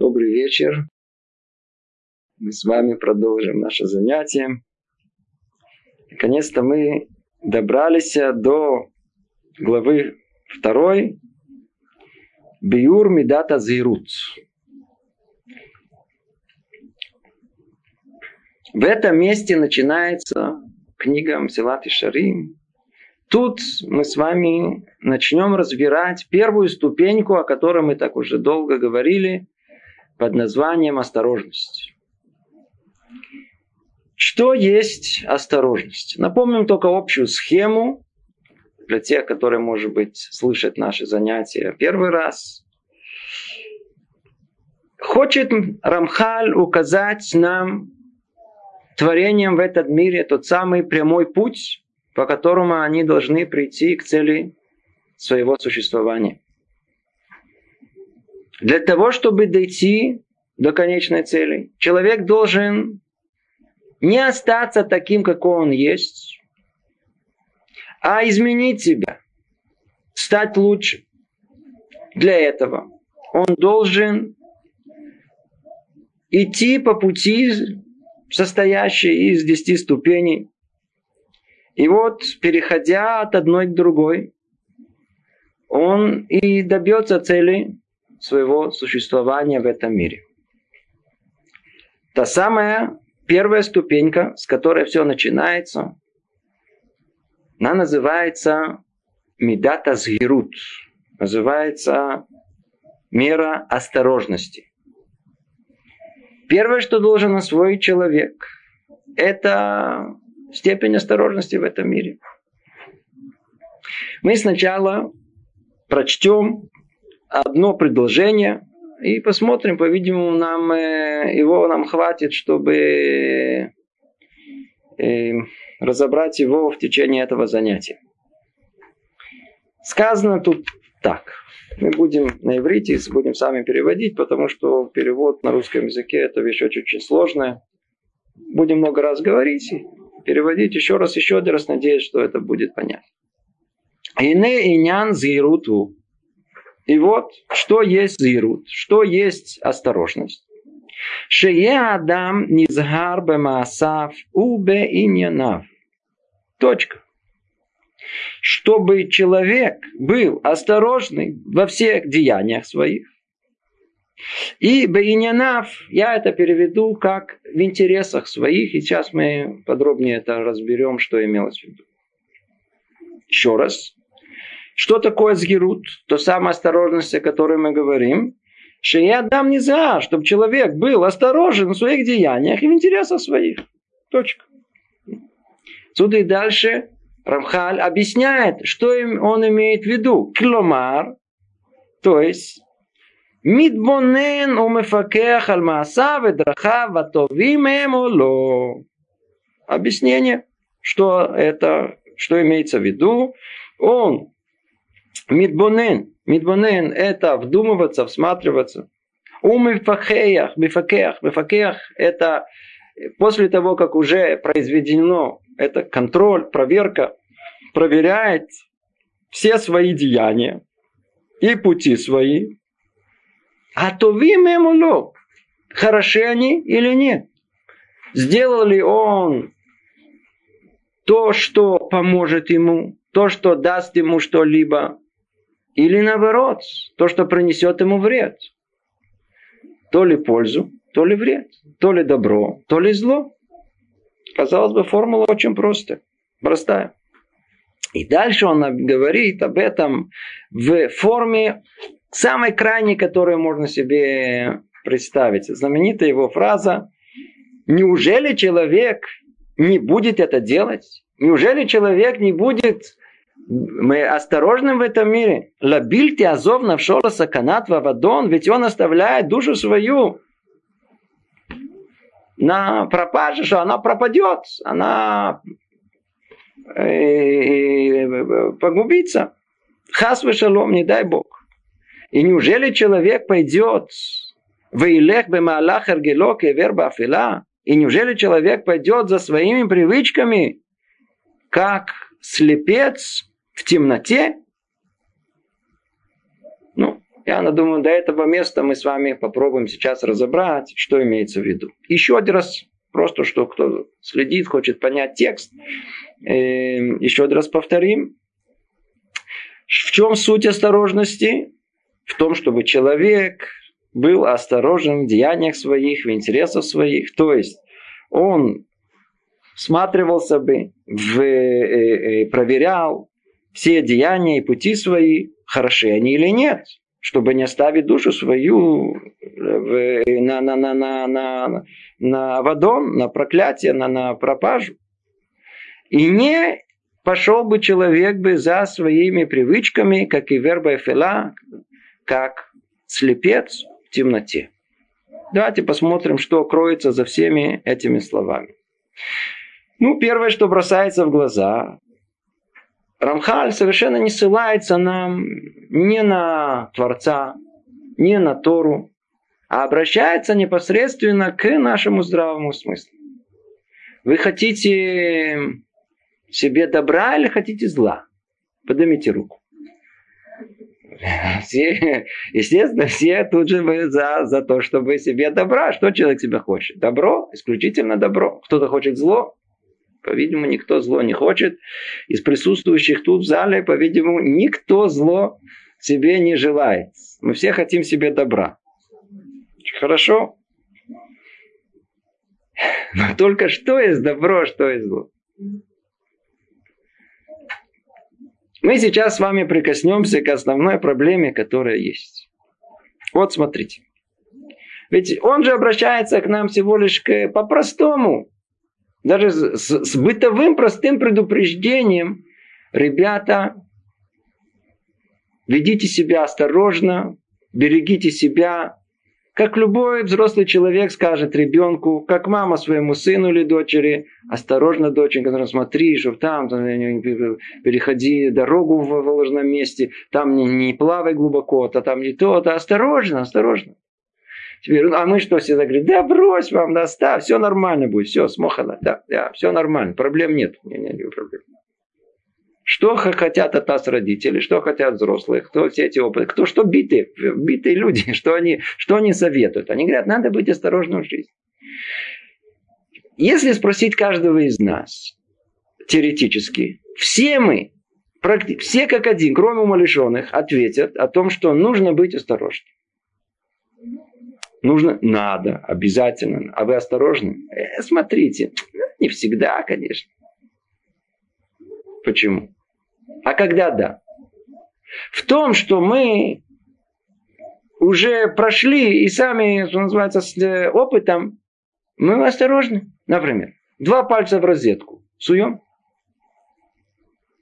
Добрый вечер. Мы с вами продолжим наше занятие. Наконец-то мы добрались до главы второй. Биур Мидата Зирут. В этом месте начинается книга Мсилат и Шарим. Тут мы с вами начнем разбирать первую ступеньку, о которой мы так уже долго говорили, под названием осторожность. Что есть осторожность? Напомним только общую схему для тех, которые, может быть, слышат наши занятия первый раз. Хочет Рамхаль указать нам творением в этот мире тот самый прямой путь, по которому они должны прийти к цели своего существования. Для того, чтобы дойти до конечной цели, человек должен не остаться таким, какой он есть, а изменить себя, стать лучше. Для этого он должен идти по пути, состоящей из десяти ступеней. И вот, переходя от одной к другой, он и добьется цели своего существования в этом мире. Та самая первая ступенька, с которой все начинается, она называется Медата Згирут. Называется мера осторожности. Первое, что должен освоить человек, это степень осторожности в этом мире. Мы сначала прочтем одно предложение и посмотрим, по-видимому, нам, э, его нам хватит, чтобы э, разобрать его в течение этого занятия. Сказано тут так. Мы будем на иврите, будем сами переводить, потому что перевод на русском языке это вещь очень-очень сложная. Будем много раз говорить, переводить еще раз, еще один раз, надеюсь, что это будет понятно. Ине инян зируту. И вот, что есть зирут, что есть осторожность. Шее адам низгар бемаасав убе иньянав. Точка. Чтобы человек был осторожный во всех деяниях своих. И бейнянав, я это переведу как в интересах своих, и сейчас мы подробнее это разберем, что имелось в виду. Еще раз. Что такое сгерут? То самая осторожность, о которой мы говорим. Что я дам не за, чтобы человек был осторожен в своих деяниях и в интересах своих. Точка. Сюда и дальше Рамхаль объясняет, что он имеет в виду. Кломар, то есть מתבונן ומפקח על מעשיו ודרכיו הטובים הם או לא. Объяснение, что это, что имеется в виду. Он Мидбонен. Мидбонен – это вдумываться, всматриваться. У мифакеях, мифакеях, мифакеях – это после того, как уже произведено, это контроль, проверка, проверяет все свои деяния и пути свои. А то вы мемуло, хороши они или нет. Сделал ли он то, что поможет ему, то, что даст ему что-либо, или наоборот, то, что принесет ему вред. То ли пользу, то ли вред. То ли добро, то ли зло. Казалось бы, формула очень простая. Простая. И дальше он говорит об этом в форме самой крайней, которую можно себе представить. Знаменитая его фраза «Неужели человек не будет это делать? Неужели человек не будет мы осторожны в этом мире. Лабиль азов навшола саканат вавадон, ведь он оставляет душу свою на пропаже, что она пропадет, она э, погубится. Хас шалом, не дай Бог. И неужели человек пойдет в Илех бемалах эргелок и верба афила? И неужели человек пойдет за своими привычками, как слепец в темноте, ну, я думаю, до этого места мы с вами попробуем сейчас разобрать, что имеется в виду. Еще один раз, просто что кто следит, хочет понять текст, э, еще один раз повторим. В чем суть осторожности? В том, чтобы человек был осторожен в деяниях своих, в интересах своих. То есть он всматривался бы, в, э, э, проверял все деяния и пути свои, хороши они или нет, чтобы не оставить душу свою в, на, на, на, на, на, на водон, на проклятие, на, на пропажу. И не пошел бы человек бы за своими привычками, как и верба Эфела, как слепец в темноте. Давайте посмотрим, что кроется за всеми этими словами. Ну, первое, что бросается в глаза, Рамхаль совершенно не ссылается нам не на Творца, не на Тору, а обращается непосредственно к нашему здравому смыслу. Вы хотите себе добра или хотите зла? Поднимите руку. Все, естественно, все тут же за, за то, чтобы себе добра. Что человек себе хочет? Добро, исключительно добро. Кто-то хочет зло, по-видимому, никто зло не хочет. Из присутствующих тут в зале, по-видимому, никто зло себе не желает. Мы все хотим себе добра. Хорошо? Но только что есть добро, что есть зло. Мы сейчас с вами прикоснемся к основной проблеме, которая есть. Вот смотрите. Ведь он же обращается к нам всего лишь к, по-простому. Даже с, с бытовым простым предупреждением. Ребята, ведите себя осторожно, берегите себя, как любой взрослый человек скажет ребенку, как мама своему сыну или дочери, осторожно, доченька, смотри, что там, там переходи дорогу в ложном месте, там не, не плавай глубоко, то там не то, то осторожно, осторожно. Теперь, а мы что всегда говорим, да брось вам, да, ставь, все нормально будет, все, смохано, да, да, все нормально, проблем нет. Не, не, не проблем. Что хотят от нас родители, что хотят взрослые, кто все эти опыты, кто что битые, битые люди, что они, что они советуют. Они говорят, надо быть осторожным в жизни. Если спросить каждого из нас, теоретически, все мы, все как один, кроме умалишенных, ответят о том, что нужно быть осторожным. Нужно, надо, обязательно. А вы осторожны? Э, смотрите, не всегда, конечно. Почему? А когда да? В том, что мы уже прошли и сами, что называется, с э, опытом, мы осторожны. Например, два пальца в розетку. Суем?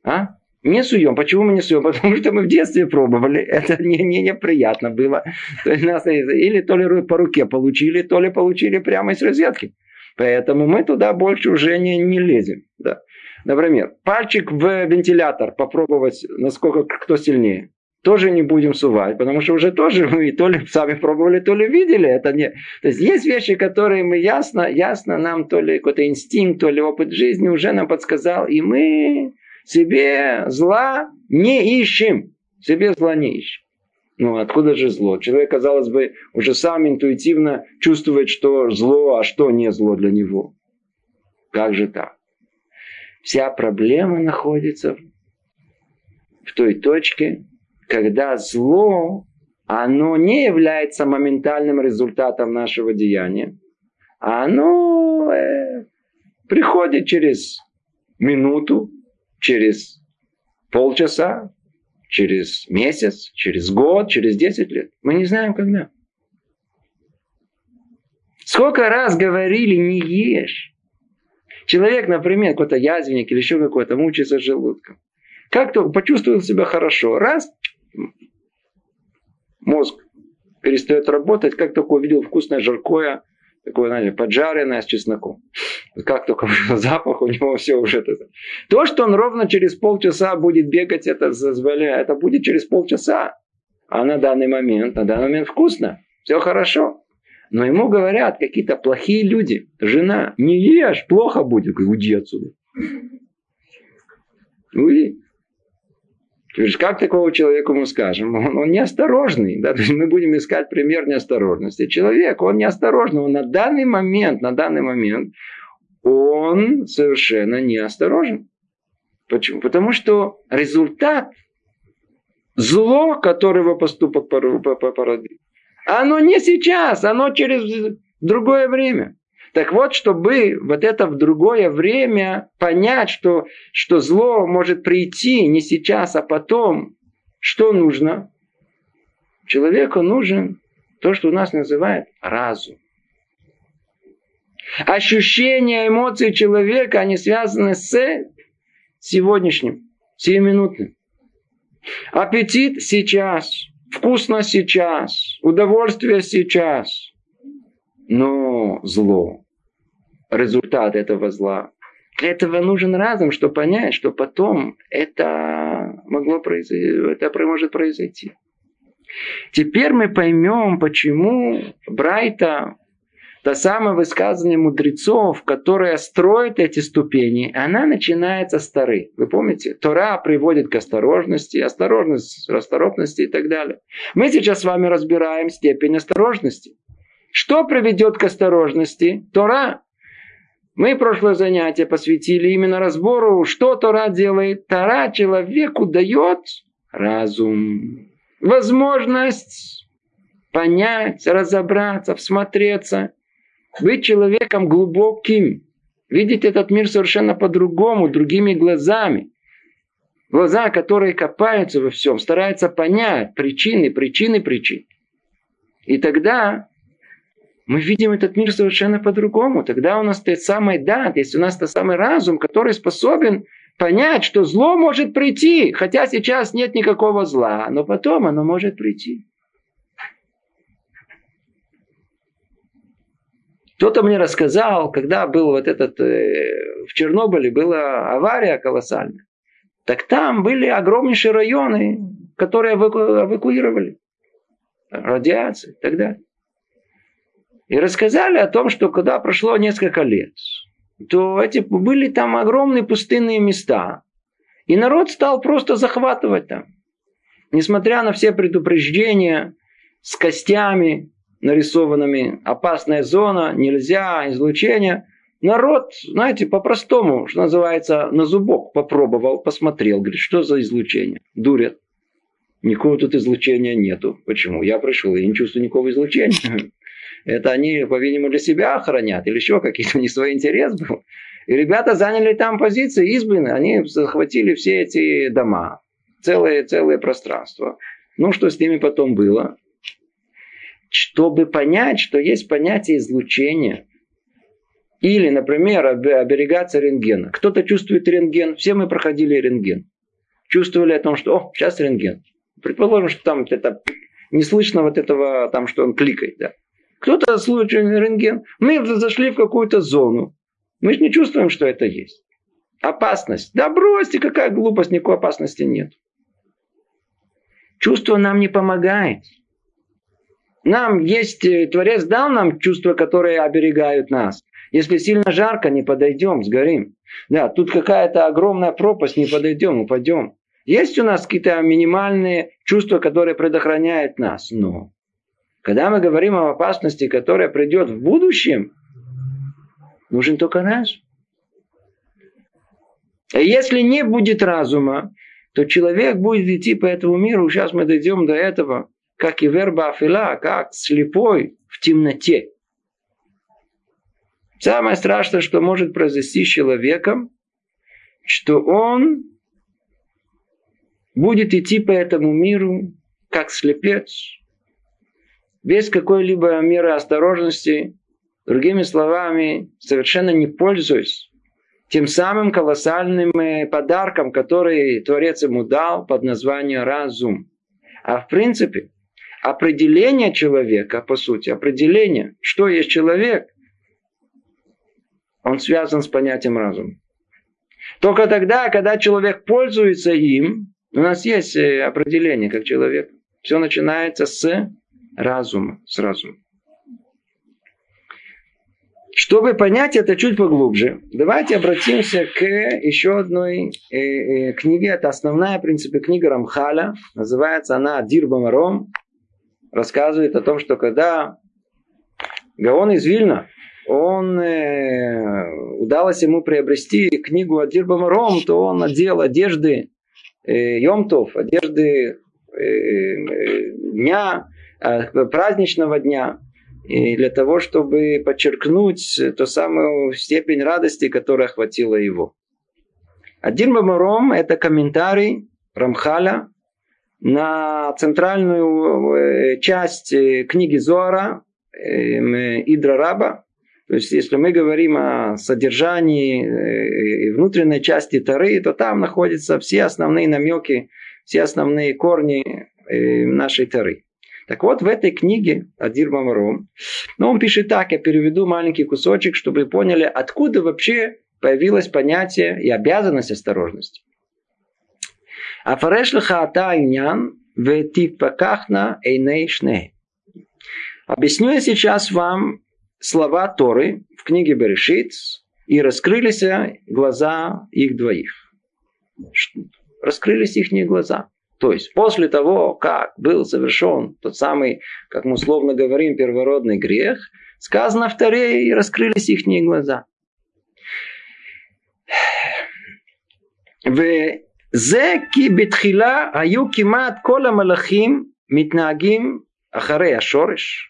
А? Не суем. Почему мы не суем? Потому что мы в детстве пробовали. Это не, не неприятно было. То есть нас или то ли по руке получили, то ли получили прямо из розетки. Поэтому мы туда больше уже не, не лезем. Да. Например, пальчик в вентилятор попробовать, насколько кто сильнее. Тоже не будем сувать, потому что уже тоже мы то ли сами пробовали, то ли видели. Это не... То есть есть вещи, которые мы ясно, ясно нам то ли какой-то инстинкт, то ли опыт жизни уже нам подсказал, и мы себе зла не ищем. Себе зла не ищем. Ну, откуда же зло? Человек, казалось бы, уже сам интуитивно чувствует, что зло, а что не зло для него. Как же так? Вся проблема находится в той точке, когда зло, оно не является моментальным результатом нашего деяния, а оно э, приходит через минуту, через полчаса, через месяц, через год, через 10 лет. Мы не знаем, когда. Сколько раз говорили, не ешь. Человек, например, какой-то язвенник или еще какой-то, мучается желудком. Как-то почувствовал себя хорошо. Раз, мозг перестает работать, как только увидел вкусное жаркое, такое, знаете, поджаренное с чесноком. Как только запах, у него все уже это. То, что он ровно через полчаса будет бегать, это, это будет через полчаса. А на данный момент, на данный момент вкусно. Все хорошо. Но ему говорят какие-то плохие люди. Жена, не ешь, плохо будет. Уйди отсюда. Уйди. Как такого человеку мы скажем? Он, он неосторожный. Да? То есть мы будем искать пример неосторожности. Человек, он неосторожный. Он на данный момент, на данный момент, он совершенно неосторожен. Почему? Потому что результат зло, которое его поступок породил, оно не сейчас, оно через другое время. Так вот, чтобы вот это в другое время понять, что, что зло может прийти не сейчас, а потом, что нужно? Человеку нужен то, что у нас называют разум. Ощущения, эмоции человека, они связаны с сегодняшним, сиюминутным. Аппетит сейчас, вкусно сейчас, удовольствие сейчас. Но зло, результат этого зла, для этого нужен разум, чтобы понять, что потом это могло произойти, это может произойти. Теперь мы поймем, почему Брайта то самое высказывание мудрецов, которое строит эти ступени, она начинается с Торы. Вы помните? Тора приводит к осторожности, осторожность, расторопности и так далее. Мы сейчас с вами разбираем степень осторожности. Что приведет к осторожности? Тора. Мы прошлое занятие посвятили именно разбору, что Тора делает. Тора человеку дает разум, возможность понять, разобраться, всмотреться быть человеком глубоким, видеть этот мир совершенно по-другому, другими глазами. Глаза, которые копаются во всем, стараются понять причины, причины причин. И тогда мы видим этот мир совершенно по-другому. Тогда у нас тот самый дат, есть у нас тот самый разум, который способен понять, что зло может прийти, хотя сейчас нет никакого зла, но потом оно может прийти. Кто-то мне рассказал, когда был вот этот, э, в Чернобыле была авария колоссальная. Так там были огромнейшие районы, которые эваку, эвакуировали. Радиация и так далее. И рассказали о том, что когда прошло несколько лет, то эти были там огромные пустынные места. И народ стал просто захватывать там. Несмотря на все предупреждения с костями, нарисованными опасная зона, нельзя, излучение. Народ, знаете, по-простому, что называется, на зубок попробовал, посмотрел, говорит, что за излучение? Дурят. Никакого тут излучения нету. Почему? Я пришел, я не чувствую никакого излучения. Это они, по-видимому, для себя охранят или еще какие-то не свой интерес был. И ребята заняли там позиции, избы, они захватили все эти дома, целое, целое пространство. Ну, что с ними потом было? Чтобы понять, что есть понятие излучения. Или, например, оберегаться рентгена. Кто-то чувствует рентген, все мы проходили рентген. Чувствовали о том, что, о, сейчас рентген. Предположим, что там это не слышно вот этого, там, что он кликает. Да. Кто-то слушает рентген. Мы зашли в какую-то зону. Мы же не чувствуем, что это есть. Опасность. Да бросьте, какая глупость, никакой опасности нет. Чувство нам не помогает. Нам есть, э, Творец дал нам чувства, которые оберегают нас. Если сильно жарко, не подойдем, сгорим. Да, тут какая-то огромная пропасть, не подойдем, упадем. Есть у нас какие-то минимальные чувства, которые предохраняют нас. Но когда мы говорим о опасности, которая придет в будущем, нужен только разум. А если не будет разума, то человек будет идти по этому миру. Сейчас мы дойдем до этого как и верба афила, как слепой в темноте. Самое страшное, что может произойти с человеком, что он будет идти по этому миру как слепец, без какой-либо меры осторожности, другими словами, совершенно не пользуясь тем самым колоссальным э, подарком, который Творец ему дал под названием разум. А в принципе, определение человека, по сути, определение, что есть человек, он связан с понятием разума. Только тогда, когда человек пользуется им, у нас есть э, определение как человек. Все начинается с разума, с разума. Чтобы понять это чуть поглубже, давайте обратимся к еще одной э, э, книге. Это основная, в принципе, книга Рамхаля. Называется она Дир Бамаром. Рассказывает о том, что когда Гаон из Вильна, он э, удалось ему приобрести книгу Адир Бамаром, то он надел одежды э, Йомтов, одежды э, э, дня, э, праздничного дня и для того, чтобы подчеркнуть ту самую степень радости, которая охватила его. Один Бамаром – это комментарий Рамхаля на центральную э, часть э, книги Зоара э, Идра Раба. То есть, если мы говорим о содержании и внутренней части Тары, то там находятся все основные намеки, все основные корни нашей Тары. Так вот, в этой книге Адир Мамаром, ну, он пишет так, я переведу маленький кусочек, чтобы вы поняли, откуда вообще появилось понятие и обязанность осторожности. Афареш ата иньян ветипакахна эйней шне. Объясню я сейчас вам слова Торы в книге Берешит, и раскрылись глаза их двоих. Раскрылись их глаза. То есть после того, как был совершен тот самый, как мы условно говорим, первородный грех, сказано в Таре и раскрылись их глаза. וזה כי בתחילה היו כמעט כל המלאכים מתנהגים אחרי השורש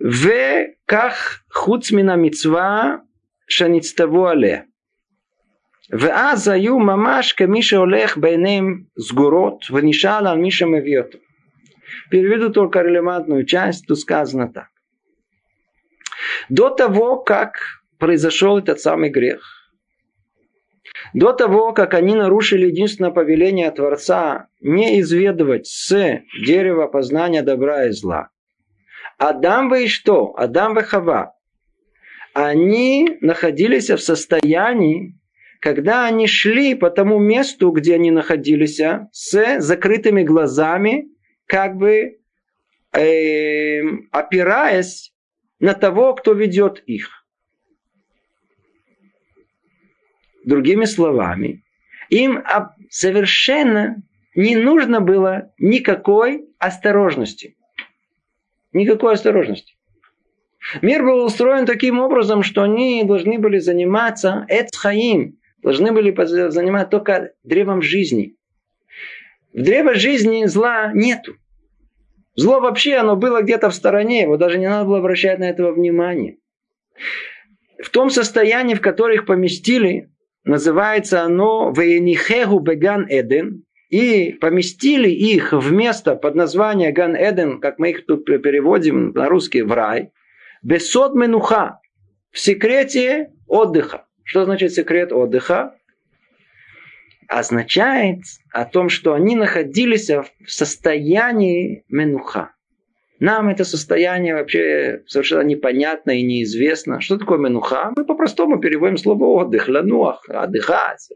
וכך חוץ מן המצווה שנצטוו עליה ואז היו ממש כמי שהולך בעיניהם סגורות ונשאל על מי שמביא אותו. Переведу только релевантную часть, тут сказано так. До того, как произошел этот самый грех, до того, как они нарушили единственное повеление Творца не изведывать с дерева познания добра и зла, Адам вы и что? Адам вы Хава. Они находились в состоянии когда они шли по тому месту, где они находились, с закрытыми глазами, как бы э, опираясь на того, кто ведет их. Другими словами, им совершенно не нужно было никакой осторожности. Никакой осторожности. Мир был устроен таким образом, что они должны были заниматься эцхаим, должны были заниматься только древом жизни. В древо жизни зла нету. Зло вообще, оно было где-то в стороне, его даже не надо было обращать на этого внимание. В том состоянии, в котором их поместили, называется оно «Вейнихегу беган Эден», и поместили их в место под названием Ган Эден, как мы их тут переводим на русский, в рай, бесод менуха, в секрете отдыха. Что значит секрет отдыха? Означает о том, что они находились в состоянии менуха. Нам это состояние вообще совершенно непонятно и неизвестно. Что такое менуха? Мы по-простому переводим слово отдых, лануах, отдыхать.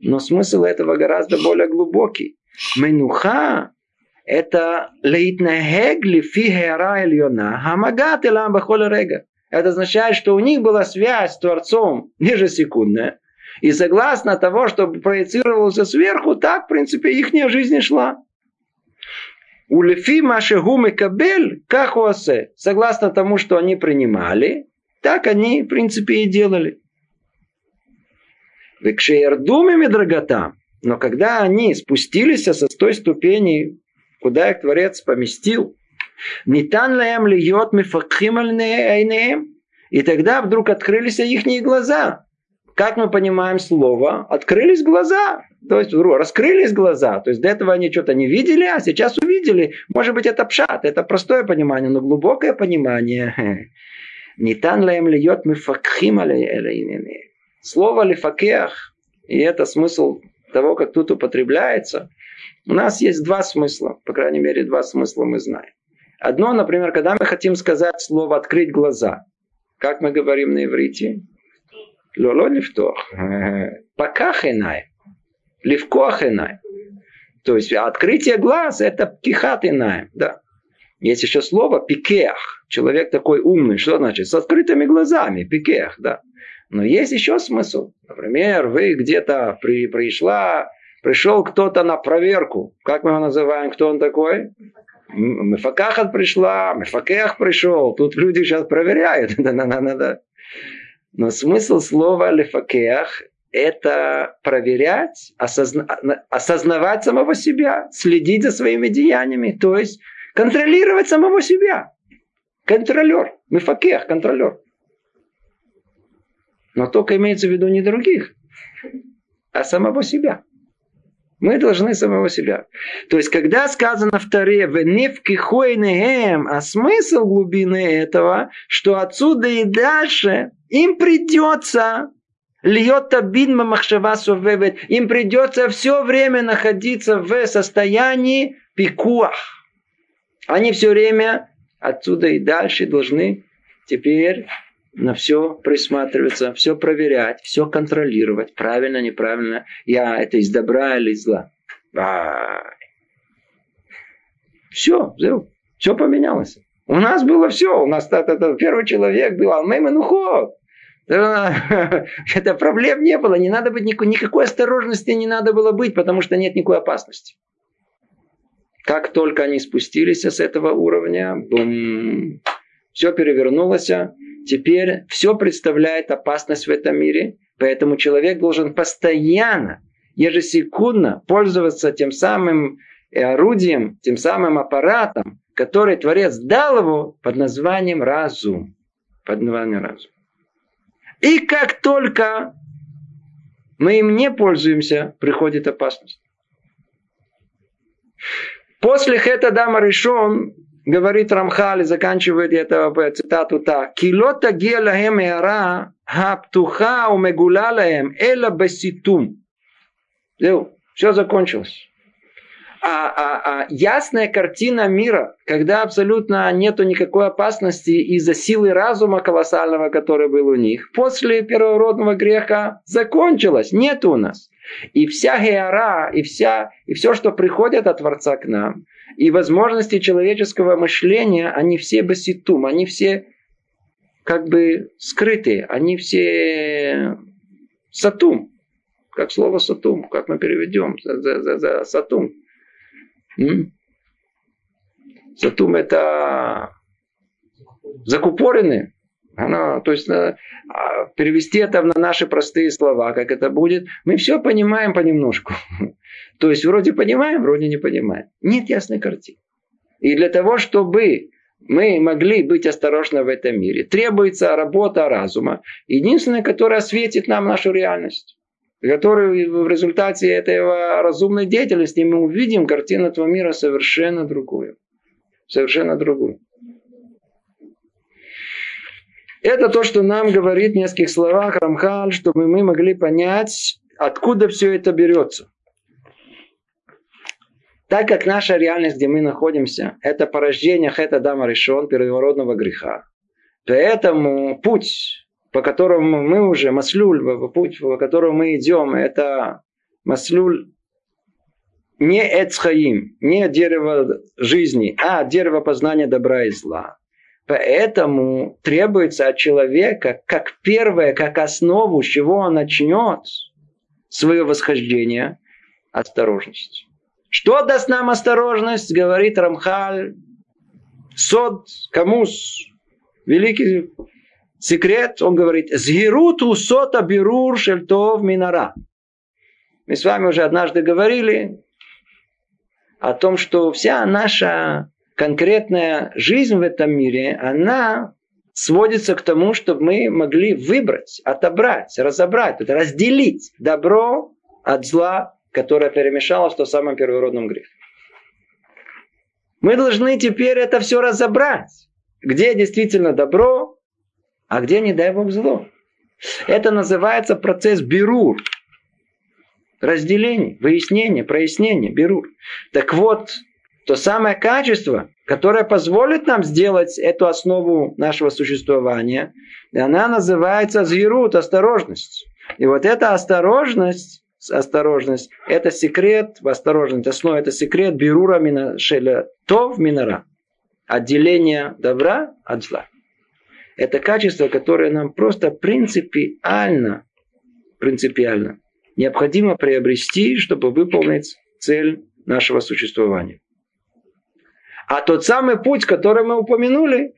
Но смысл этого гораздо более глубокий. Менуха – это лейтнахег лифи хера эльона, хамагат элам рега. Это означает, что у них была связь с Творцом ежесекундная. И согласно того, что проецировался сверху, так, в принципе, их жизнь шла. У Лефи Машегумы Кабель, как осе, согласно тому, что они принимали, так они, в принципе, и делали. Векшеердумами драгота. Но когда они спустились со той ступени, куда их Творец поместил, Нитан лаем льет. И тогда вдруг открылись их глаза. Как мы понимаем слово? Открылись глаза. То есть раскрылись глаза. То есть до этого они что-то не видели, а сейчас увидели. Может быть, это пшат, это простое понимание, но глубокое понимание. Нитан лаем льет мифакхим Слово лифакех, и это смысл того, как тут употребляется, у нас есть два смысла, по крайней мере, два смысла мы знаем. Одно, например, когда мы хотим сказать слово «открыть глаза», как мы говорим на иврите? Лоло лифтох. Поках инай. Левко ахинай. То есть открытие глаз это птихат инаем. Да. Есть еще слово пикех. Человек такой умный. Что значит? С открытыми глазами. Пикех, да. Но есть еще смысл. Например, вы где-то при, пришла, пришел кто-то на проверку. Как мы его называем? Кто он такой? Мефакахат пришла, Мефакех пришел. Тут люди сейчас проверяют. Но смысл слова лефакех – это проверять, осозна... осознавать самого себя, следить за своими деяниями. То есть контролировать самого себя. Контролер. Мефакех, контролер. Но только имеется в виду не других, а самого себя. Мы должны самого себя. То есть, когда сказано в Таре «Веневки хойнеем», а смысл глубины этого, что отсюда и дальше им придется Льет табин махшава совевет. Им придется все время находиться в состоянии пикуах. Они все время отсюда и дальше должны теперь на все присматриваться, все проверять, все контролировать, правильно, неправильно, я это из добра или из зла. Все, все, все поменялось. У нас было все. У нас это, это, первый человек был Алмеймен уход. Это проблем не было. Не надо быть никакой, никакой осторожности не надо было быть, потому что нет никакой опасности. Как только они спустились с этого уровня, бум, все перевернулось. Теперь все представляет опасность в этом мире. Поэтому человек должен постоянно, ежесекундно пользоваться тем самым орудием, тем самым аппаратом, который Творец дал его под названием разум. Под названием разум. И как только мы им не пользуемся, приходит опасность. После Хета Дама решен, говорит Рамхали, заканчивает это цитату так. Килота гелахем эра хаптуха умегулалаем эла баситум. Все закончилось а, а, а ясная картина мира, когда абсолютно нету никакой опасности из-за силы разума колоссального, который был у них, после первородного греха закончилась, нет у нас. И вся геора, и, вся, и все, что приходит от Творца к нам, и возможности человеческого мышления, они все баситум, они все как бы скрытые, они все сатум, как слово сатум, как мы переведем за, за, за, сатум. Сатум это закупорены. Она, то есть на, а, перевести это на наши простые слова, как это будет, мы все понимаем понемножку. То есть вроде понимаем, вроде не понимаем. Нет ясной картины. И для того, чтобы мы могли быть осторожны в этом мире, требуется работа разума, единственная, которая осветит нам нашу реальность который в результате этого разумной деятельности мы увидим картину этого мира совершенно другую. Совершенно другую. Это то, что нам говорит в нескольких словах Рамхаль, чтобы мы могли понять, откуда все это берется. Так как наша реальность, где мы находимся, это порождение Хета Дама решен первородного греха, поэтому путь по которому мы уже, маслюль, путь, по которому мы идем, это маслюль не эцхаим, не дерево жизни, а дерево познания добра и зла. Поэтому требуется от человека, как первое, как основу, с чего он начнет свое восхождение, осторожность. Что даст нам осторожность, говорит Рамхаль, Сод, Камус, великий секрет, он говорит, «Згируту сота бирур шельтов минара». Мы с вами уже однажды говорили о том, что вся наша конкретная жизнь в этом мире, она сводится к тому, чтобы мы могли выбрать, отобрать, разобрать, разделить добро от зла, которое перемешалось в том самом первородном грехе. Мы должны теперь это все разобрать. Где действительно добро, а где, не дай Бог, зло. Это называется процесс бирур. Разделение, выяснение, прояснение, бирур. Так вот, то самое качество, которое позволит нам сделать эту основу нашего существования, она называется зверут, осторожность. И вот эта осторожность, осторожность, это секрет, осторожность, основа это секрет бирура мина, шеля, то в минора. отделение добра от зла. Это качество, которое нам просто принципиально, принципиально необходимо приобрести, чтобы выполнить цель нашего существования. А тот самый путь, который мы упомянули,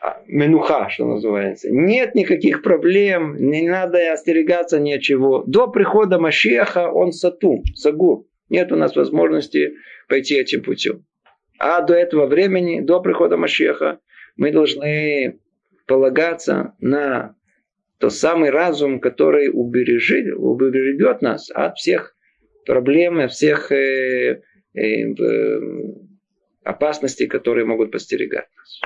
а, менуха, что называется. Нет никаких проблем, не надо остерегаться ни от чего. До прихода Машеха он сатум, сагур. Нет у нас возможности пойти этим путем. А до этого времени, до прихода Машеха, мы должны полагаться на тот самый разум, который убережет, убережет нас от всех проблем, всех э, э, э, опасностей, которые могут постерегать нас.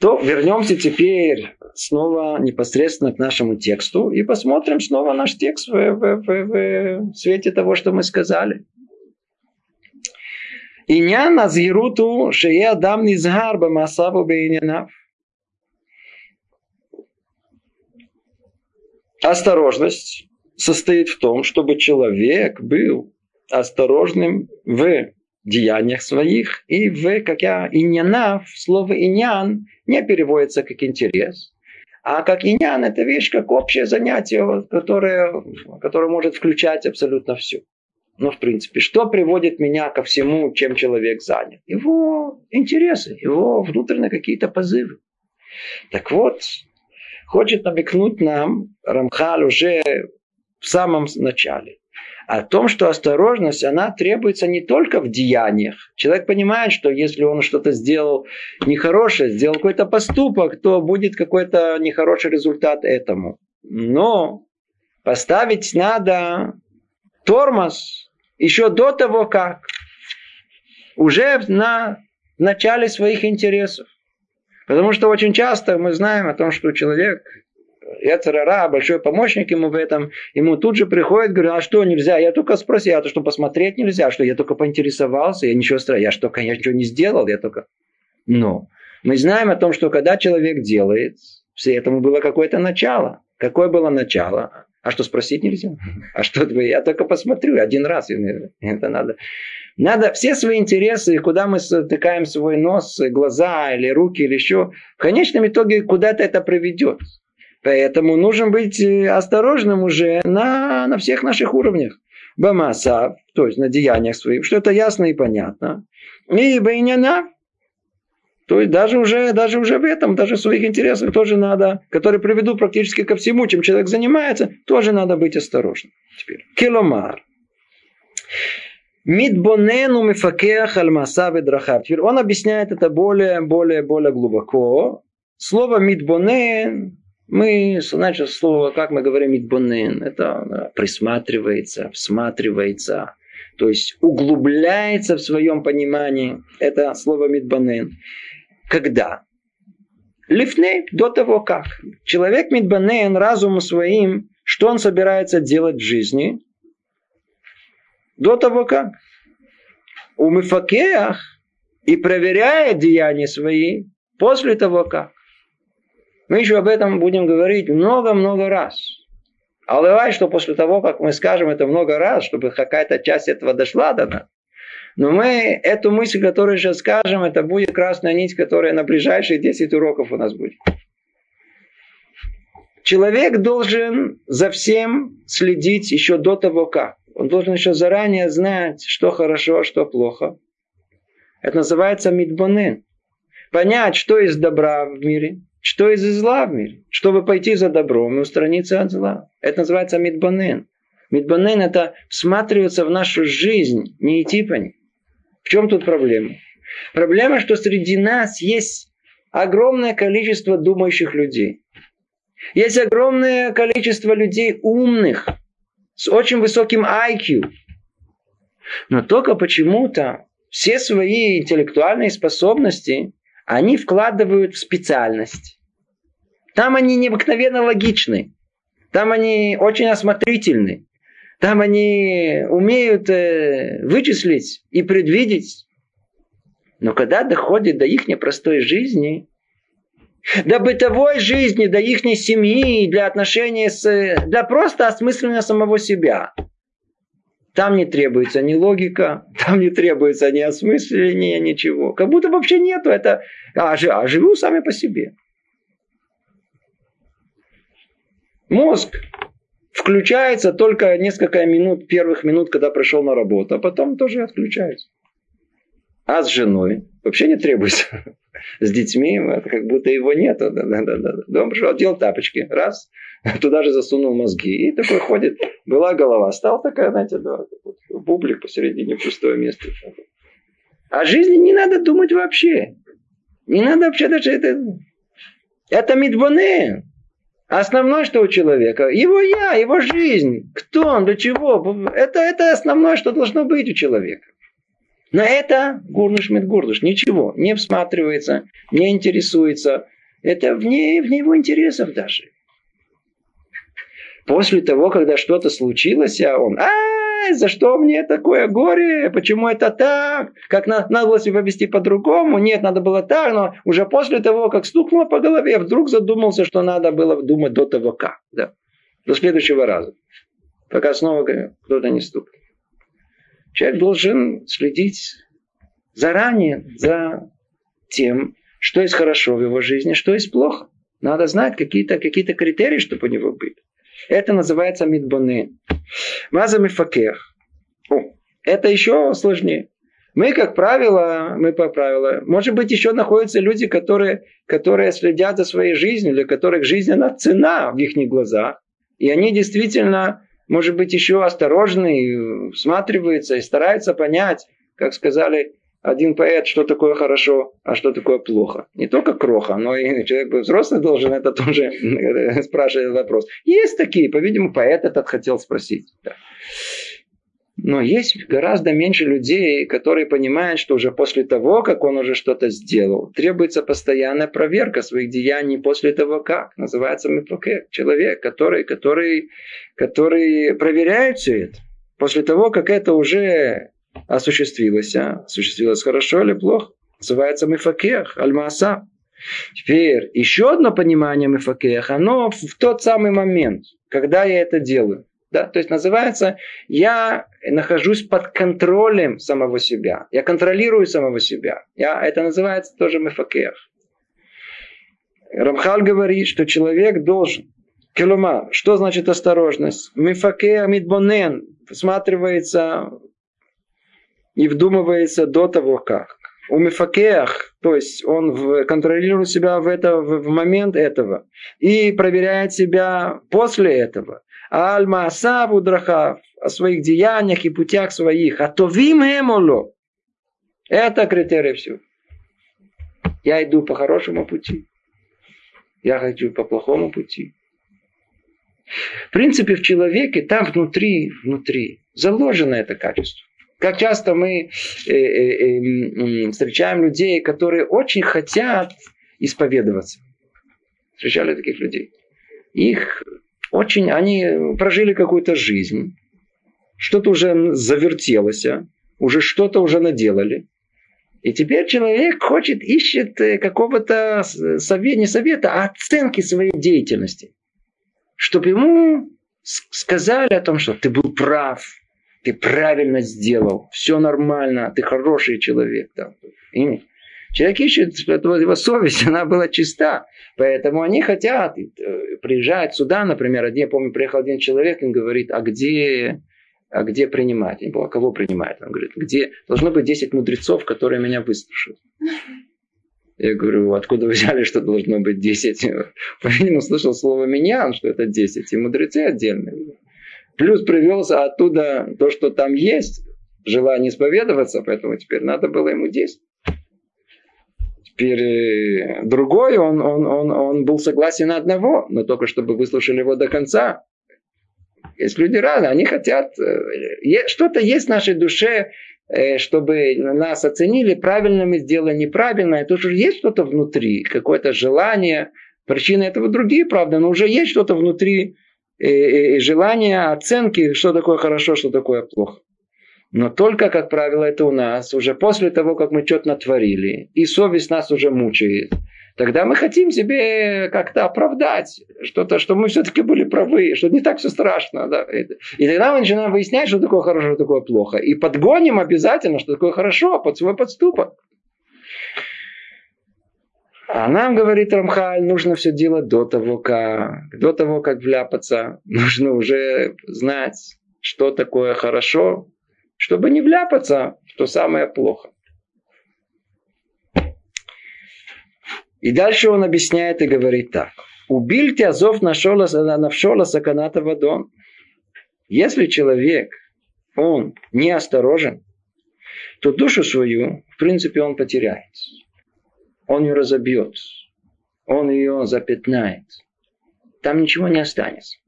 То вернемся теперь снова непосредственно к нашему тексту и посмотрим снова наш текст в, в, в, в свете того, что мы сказали. Инян азируту шея адам низгар бамасаву бейнянав. Осторожность состоит в том, чтобы человек был осторожным в деяниях своих и в, как я, иньянав, слово иньян не переводится как интерес, а как иньян это вещь, как общее занятие, которое, которое может включать абсолютно все. Но в принципе, что приводит меня ко всему, чем человек занят? Его интересы, его внутренние какие-то позывы. Так вот, хочет намекнуть нам Рамхал уже в самом начале о том, что осторожность, она требуется не только в деяниях. Человек понимает, что если он что-то сделал нехорошее, сделал какой-то поступок, то будет какой-то нехороший результат этому. Но поставить надо тормоз еще до того, как уже на начале своих интересов. Потому что очень часто мы знаем о том, что человек Яцерара, большой помощник ему в этом, ему тут же приходит, говорит, а что нельзя? Я только спросил, а то что посмотреть нельзя, что я только поинтересовался, я ничего страшного, я что, конечно, ничего не сделал, я только... Но мы знаем о том, что когда человек делает, все этому было какое-то начало. Какое было начало? А что спросить нельзя? А что я только посмотрю один раз. Это надо. Надо все свои интересы, куда мы стыкаем свой нос, глаза или руки или еще, в конечном итоге куда-то это приведет. Поэтому нужно быть э, осторожным уже на, на всех наших уровнях. Бамаса, то есть на деяниях своих, что это ясно и понятно. И байняна, то есть даже уже, даже уже в этом, даже в своих интересах тоже надо, которые приведут практически ко всему, чем человек занимается, тоже надо быть осторожным. Теперь. Киломар. Мидбонену мифакех альмаса ведрахав. Теперь он объясняет это более, более, более глубоко. Слово мидбонен мы, значит, слово, как мы говорим, мидбонен, это присматривается, всматривается, то есть углубляется в своем понимании. Это слово мидбонен. Когда? Лифней, до того как. Человек мидбонен разумом своим, что он собирается делать в жизни, до того как. У мифакеях и проверяет деяния свои после того как. Мы еще об этом будем говорить много-много раз. А давай, что после того, как мы скажем это много раз, чтобы какая-то часть этого дошла до нас. Но мы эту мысль, которую сейчас скажем, это будет красная нить, которая на ближайшие 10 уроков у нас будет. Человек должен за всем следить еще до того, как. Он должен еще заранее знать, что хорошо, что плохо. Это называется мидбонен. Понять, что из добра в мире, что из зла в мире? Чтобы пойти за добром и устраниться от зла. Это называется мидбанен. Мидбанен это всматриваться в нашу жизнь, не идти по ней. В чем тут проблема? Проблема, что среди нас есть огромное количество думающих людей. Есть огромное количество людей умных, с очень высоким IQ. Но только почему-то все свои интеллектуальные способности они вкладывают в специальность. Там они необыкновенно логичны. Там они очень осмотрительны. Там они умеют э, вычислить и предвидеть. Но когда доходит до их непростой жизни, до бытовой жизни, до их семьи, для отношений с... для просто осмысления самого себя. Там не требуется ни логика, там не требуется ни осмысления, ничего. Как будто вообще нету. Это, а, а живу сами по себе. Мозг включается только несколько минут, первых минут, когда пришел на работу, а потом тоже отключается. А с женой вообще не требуется. С детьми это как будто его нету. Да, да, да, да. Он пришел, делал тапочки. Раз, туда же засунул мозги. И такой ходит. Была голова. Стал такая, знаете, да, бублик посередине, пустое место. О жизни не надо думать вообще. Не надо вообще даже это... Это мидбоне. Основное, что у человека, его я, его жизнь, кто он, для чего, это, это основное, что должно быть у человека. На это Гурнуш Медгурдуш ничего не всматривается, не интересуется. Это вне, вне его интересов даже. После того, когда что-то случилось, а он, а, за что мне такое горе? Почему это так? Как надо, надо было себя вести по-другому? Нет, надо было так, но уже после того, как стукнуло по голове, вдруг задумался, что надо было думать до того как. Да. До следующего раза. Пока снова кто-то не стукнет. Человек должен следить заранее за тем, что есть хорошо в его жизни, что есть плохо. Надо знать какие-то какие критерии, чтобы у него были. Это называется мидбоны. Маза мифакех. Это еще сложнее. Мы, как правило, мы по правилу, может быть, еще находятся люди, которые, которые следят за своей жизнью, для которых жизнь, она цена в их глазах. И они действительно может быть, еще осторожный, всматривается и старается понять, как сказали один поэт, что такое хорошо, а что такое плохо. Не только кроха, но и человек взрослый должен это тоже спрашивать вопрос. Есть такие, по-видимому, поэт этот хотел спросить. Но есть гораздо меньше людей, которые понимают, что уже после того, как он уже что-то сделал, требуется постоянная проверка своих деяний после того, как. Называется мипоке. Человек, который, который, который проверяет все это. После того, как это уже осуществилось. А? Осуществилось хорошо или плохо. Называется мифакех, альмаса. Теперь еще одно понимание мифакех, оно в тот самый момент, когда я это делаю. Да? То есть называется, я нахожусь под контролем самого себя. Я контролирую самого себя. Я, это называется тоже мефакех. Рамхал говорит, что человек должен Келума, что значит осторожность? Мифакех мидбонен всматривается и вдумывается до того, как. У мифакех, то есть он контролирует себя в, это, в момент этого и проверяет себя после этого. Альма Асаву Драхав, о своих деяниях и путях своих. А то вим эмоло. Это критерий все. Я иду по хорошему пути. Я хочу по плохому пути. В принципе, в человеке там внутри, внутри заложено это качество. Как часто мы э, э, э, встречаем людей, которые очень хотят исповедоваться. Встречали таких людей. Их очень, они прожили какую-то жизнь, что-то уже завертелось, уже что-то уже наделали. И теперь человек хочет, ищет какого-то совета, не совета, а оценки своей деятельности. Чтобы ему сказали о том, что ты был прав, ты правильно сделал, все нормально, ты хороший человек. Там. И человек ищет, чтобы его совесть, она была чиста. Поэтому они хотят, э, приезжать сюда, например, один, я помню, приехал один человек, он говорит, а где, а где принимать? Я не помню, кого принимать? Он говорит, где должно быть 10 мудрецов, которые меня выслушают. Я говорю, откуда вы взяли, что должно быть 10? По-видимому, слышал слово «меня», что это 10, и мудрецы отдельные. Плюс привелся оттуда то, что там есть, желание исповедоваться, поэтому теперь надо было ему 10. Теперь э, другой, он, он, он, он был согласен на одного, но только чтобы выслушали его до конца. Есть люди разные, они хотят, э, что-то есть в нашей душе, э, чтобы нас оценили, правильно мы сделали, неправильно. Это уже есть что-то внутри, какое-то желание. Причины этого другие, правда, но уже есть что-то внутри, желание оценки, что такое хорошо, что такое плохо. Но только, как правило, это у нас уже после того, как мы что-то натворили, и совесть нас уже мучает. тогда мы хотим себе как-то оправдать что-то, что мы все-таки были правы, что не так все страшно. Да? И тогда мы начинаем выяснять, что такое хорошо, что такое плохо. И подгоним обязательно, что такое хорошо под свой подступок. А нам, говорит Рамхаль, нужно все делать до того, как, до того, как вляпаться. Нужно уже знать, что такое хорошо, чтобы не вляпаться в то самое плохо. И дальше он объясняет и говорит так. Убил Азов нашола саканата вадон. Если человек, он неосторожен, то душу свою, в принципе, он потеряет. Он ее разобьет. Он ее запятнает. Там ничего не останется.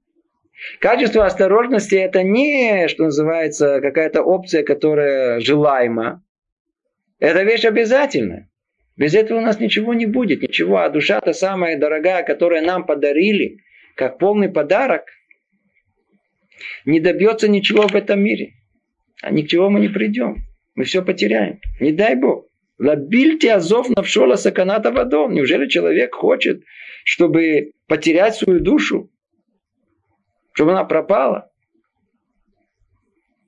Качество осторожности это не, что называется, какая-то опция, которая желаема. Это вещь обязательная. Без этого у нас ничего не будет, ничего. А душа-то самая дорогая, которую нам подарили, как полный подарок, не добьется ничего в этом мире. А ни к чему мы не придем. Мы все потеряем. Не дай Бог. Лабильте азов навшола саканата водом. Неужели человек хочет, чтобы потерять свою душу? Чтобы она пропала?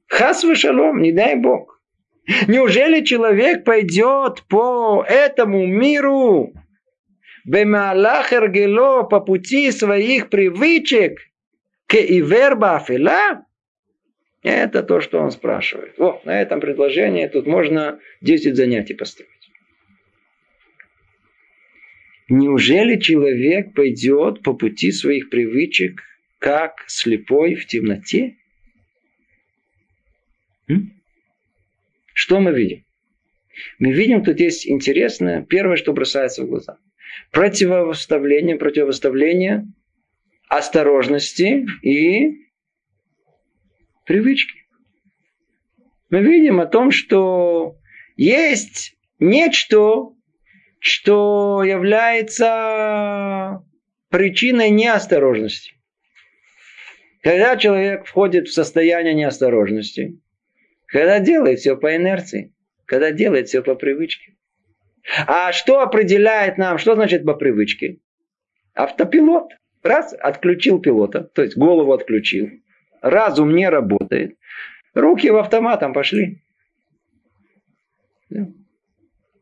Хас шалом, не дай Бог. Неужели человек пойдет по этому миру Бемалах Эргело по пути своих привычек к Иверба Афила? Это то, что он спрашивает. О, на этом предложении тут можно 10 занятий построить. Неужели человек пойдет по пути своих привычек, как слепой в темноте? М? Что мы видим? Мы видим, тут есть интересное, первое, что бросается в глаза. Противоставление, противоставление осторожности и привычки. Мы видим о том, что есть нечто, что является причиной неосторожности. Когда человек входит в состояние неосторожности, когда делает все по инерции, когда делает все по привычке. А что определяет нам, что значит по привычке? Автопилот. Раз, отключил пилота, то есть голову отключил разум не работает, руки в автоматом пошли.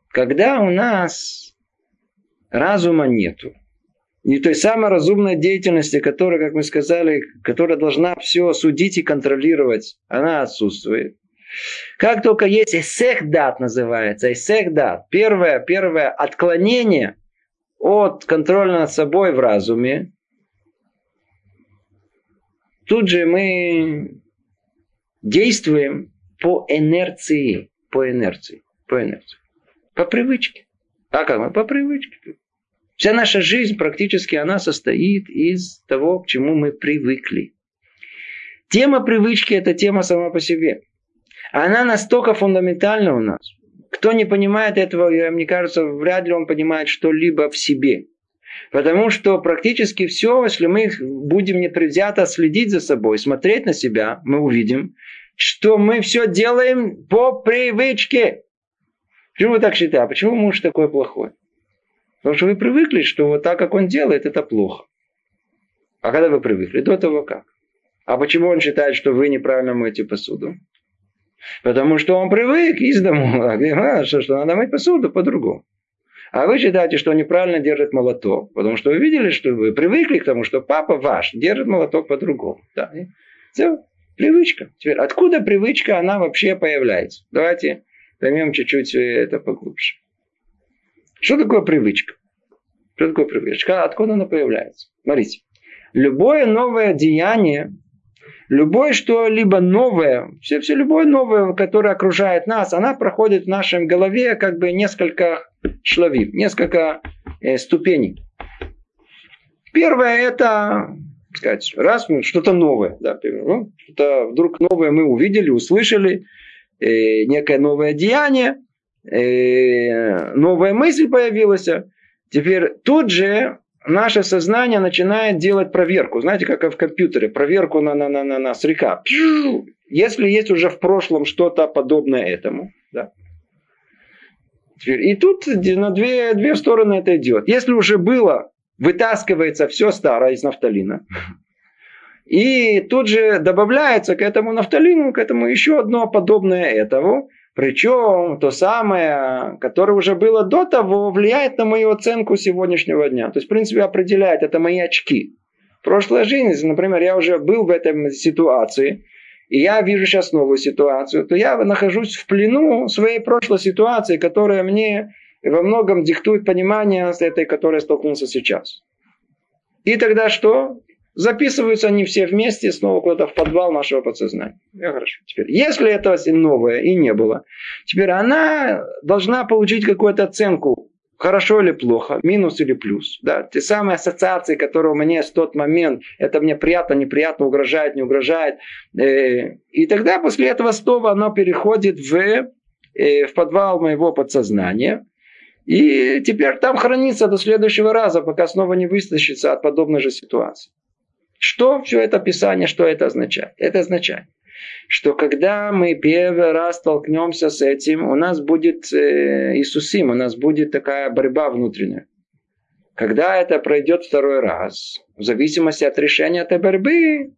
Когда у нас разума нету, и той самой разумной деятельности, которая, как мы сказали, которая должна все судить и контролировать, она отсутствует. Как только есть эсехдат называется, эсехдат, первое, первое отклонение от контроля над собой в разуме, Тут же мы действуем по инерции, по инерции, по инерции, по привычке. А как мы? По привычке. Вся наша жизнь практически она состоит из того, к чему мы привыкли. Тема привычки – это тема сама по себе. Она настолько фундаментальна у нас. Кто не понимает этого, мне кажется, вряд ли он понимает что-либо в себе. Потому что практически все, если мы будем непредвзято следить за собой, смотреть на себя, мы увидим, что мы все делаем по привычке. Почему вы так считаете? А почему муж такой плохой? Потому что вы привыкли, что вот так, как он делает, это плохо. А когда вы привыкли? До того как? А почему он считает, что вы неправильно моете посуду? Потому что он привык из дому, а, что, что надо мыть посуду по-другому. А вы считаете, что он неправильно держит молоток, потому что вы видели, что вы привыкли к тому, что папа ваш держит молоток по-другому. Да? Все, привычка. Теперь, откуда привычка, она вообще появляется? Давайте поймем чуть-чуть это поглубже. Что такое привычка? Что такое привычка? Откуда она появляется? Смотрите. Любое новое деяние, любое что-либо новое, все, все любое новое, которое окружает нас, она проходит в нашем голове как бы несколько шлавим, несколько э, ступеней. Первое это сказать, раз мы что-то новое, да, ну, что-то вдруг новое мы увидели, услышали, э, некое новое деяние, э, новая мысль появилась. Теперь тут же наше сознание начинает делать проверку. Знаете, как в компьютере, проверку на, на, на, на, на срека. Если есть уже в прошлом что-то подобное этому, да, И тут на две, две стороны это идет. Если уже было, вытаскивается все старое из нафталина. И тут же добавляется к этому нафталину, к этому еще одно подобное этому. Причем то самое, которое уже было до того, влияет на мою оценку сегодняшнего дня. То есть, в принципе, определяет, это мои очки. Прошлая жизнь, например, я уже был в этой ситуации, и я вижу сейчас новую ситуацию, то я нахожусь в плену своей прошлой ситуации, которая мне во многом диктует понимание с этой, которой я столкнулся сейчас. И тогда что? Записываются они все вместе снова куда-то в подвал нашего подсознания. Я хорошо. Теперь, если это новое и не было, теперь она должна получить какую-то оценку, хорошо или плохо, минус или плюс. Да? Те самые ассоциации, которые у меня в тот момент, это мне приятно, неприятно, угрожает, не угрожает. Э, и тогда после этого снова она переходит в, э, в подвал моего подсознания. И теперь там хранится до следующего раза, пока снова не выстащится от подобной же ситуации. Что все это Писание, что это означает? Это означает, что когда мы первый раз столкнемся с этим, у нас будет э, Иисусим, у нас будет такая борьба внутренняя. Когда это пройдет второй раз, в зависимости от решения этой борьбы,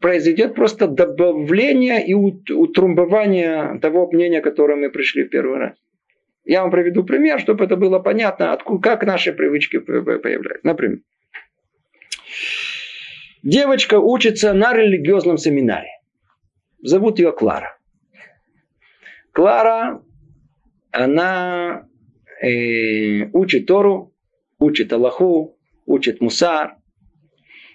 произойдет просто добавление и утрумбование того мнения, которое мы пришли в первый раз. Я вам приведу пример, чтобы это было понятно, откуда, как наши привычки появляются. Например, Девочка учится на религиозном семинаре. Зовут ее Клара. Клара, она э, учит Тору, учит Аллаху, учит Мусар.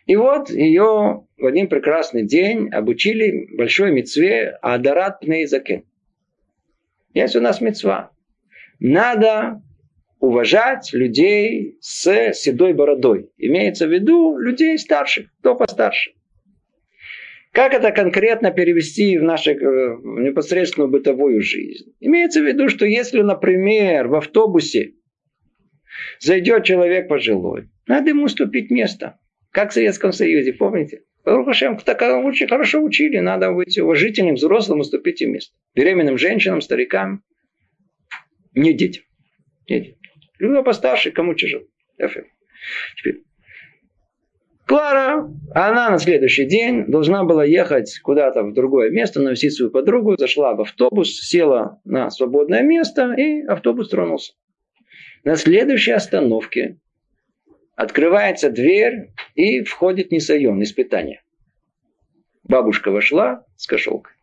И вот ее в один прекрасный день обучили большой мецве Адарат Пнейзакен. Есть у нас мецва. Надо уважать людей с седой бородой. Имеется в виду людей старших, кто постарше. Как это конкретно перевести в нашу э, непосредственную бытовую жизнь? Имеется в виду, что если, например, в автобусе зайдет человек пожилой, надо ему уступить место. Как в Советском Союзе, помните? Рухашем, так очень хорошо учили, надо быть уважительным, взрослым, уступить им место. Беременным женщинам, старикам, не детям. Не детям. Люди постарше, кому тяжело. Теперь. Клара, она на следующий день должна была ехать куда-то в другое место, навестить свою подругу, зашла в автобус, села на свободное место, и автобус тронулся. На следующей остановке открывается дверь, и входит Нисайон, испытание. Бабушка вошла с кошелкой.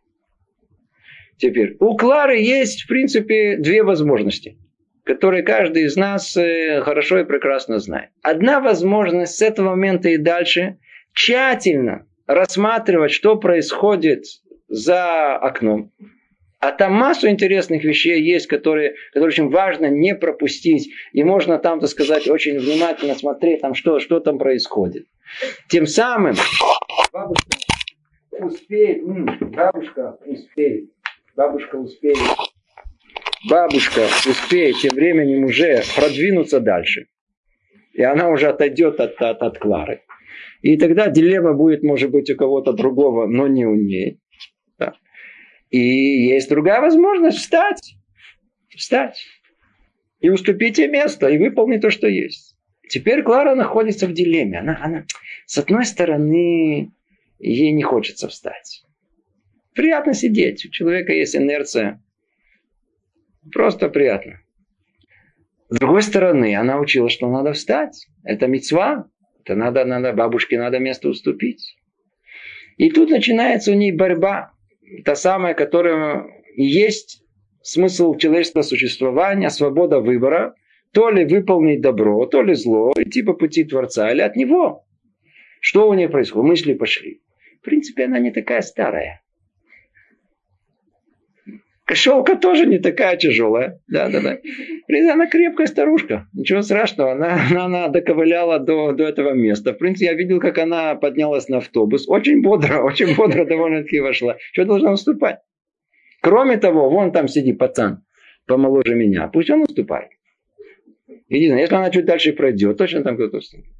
Теперь, у Клары есть, в принципе, две возможности которые каждый из нас э, хорошо и прекрасно знает. Одна возможность с этого момента и дальше тщательно рассматривать, что происходит за окном. А там массу интересных вещей есть, которые, которые очень важно не пропустить. И можно там, так сказать, очень внимательно смотреть, там, что, что там происходит. Тем самым бабушка успеет, бабушка успеет, бабушка успеет бабушка успеет тем временем уже продвинуться дальше. И она уже отойдет от, от, от Клары. И тогда дилемма будет, может быть, у кого-то другого, но не у ней. Да. И есть другая возможность встать. Встать. И уступить ей место, и выполнить то, что есть. Теперь Клара находится в дилемме. Она, она, с одной стороны, ей не хочется встать. Приятно сидеть. У человека есть инерция Просто приятно. С другой стороны, она учила, что надо встать. Это мецва. Это надо, надо, бабушке надо место уступить. И тут начинается у ней борьба. Та самая, которая есть смысл человеческого существования, свобода выбора. То ли выполнить добро, то ли зло, идти по пути Творца, или от него. Что у нее происходит? Мысли пошли. В принципе, она не такая старая. Кошелка тоже не такая тяжелая. Да, да, да. Она крепкая старушка. Ничего страшного. Она, она, она доковыляла до, до этого места. В принципе, я видел, как она поднялась на автобус. Очень бодро, очень бодро довольно-таки вошла. Что должна уступать? Кроме того, вон там сидит пацан помоложе меня. Пусть он уступает. Единственное, если она чуть дальше пройдет, точно там кто-то уступит.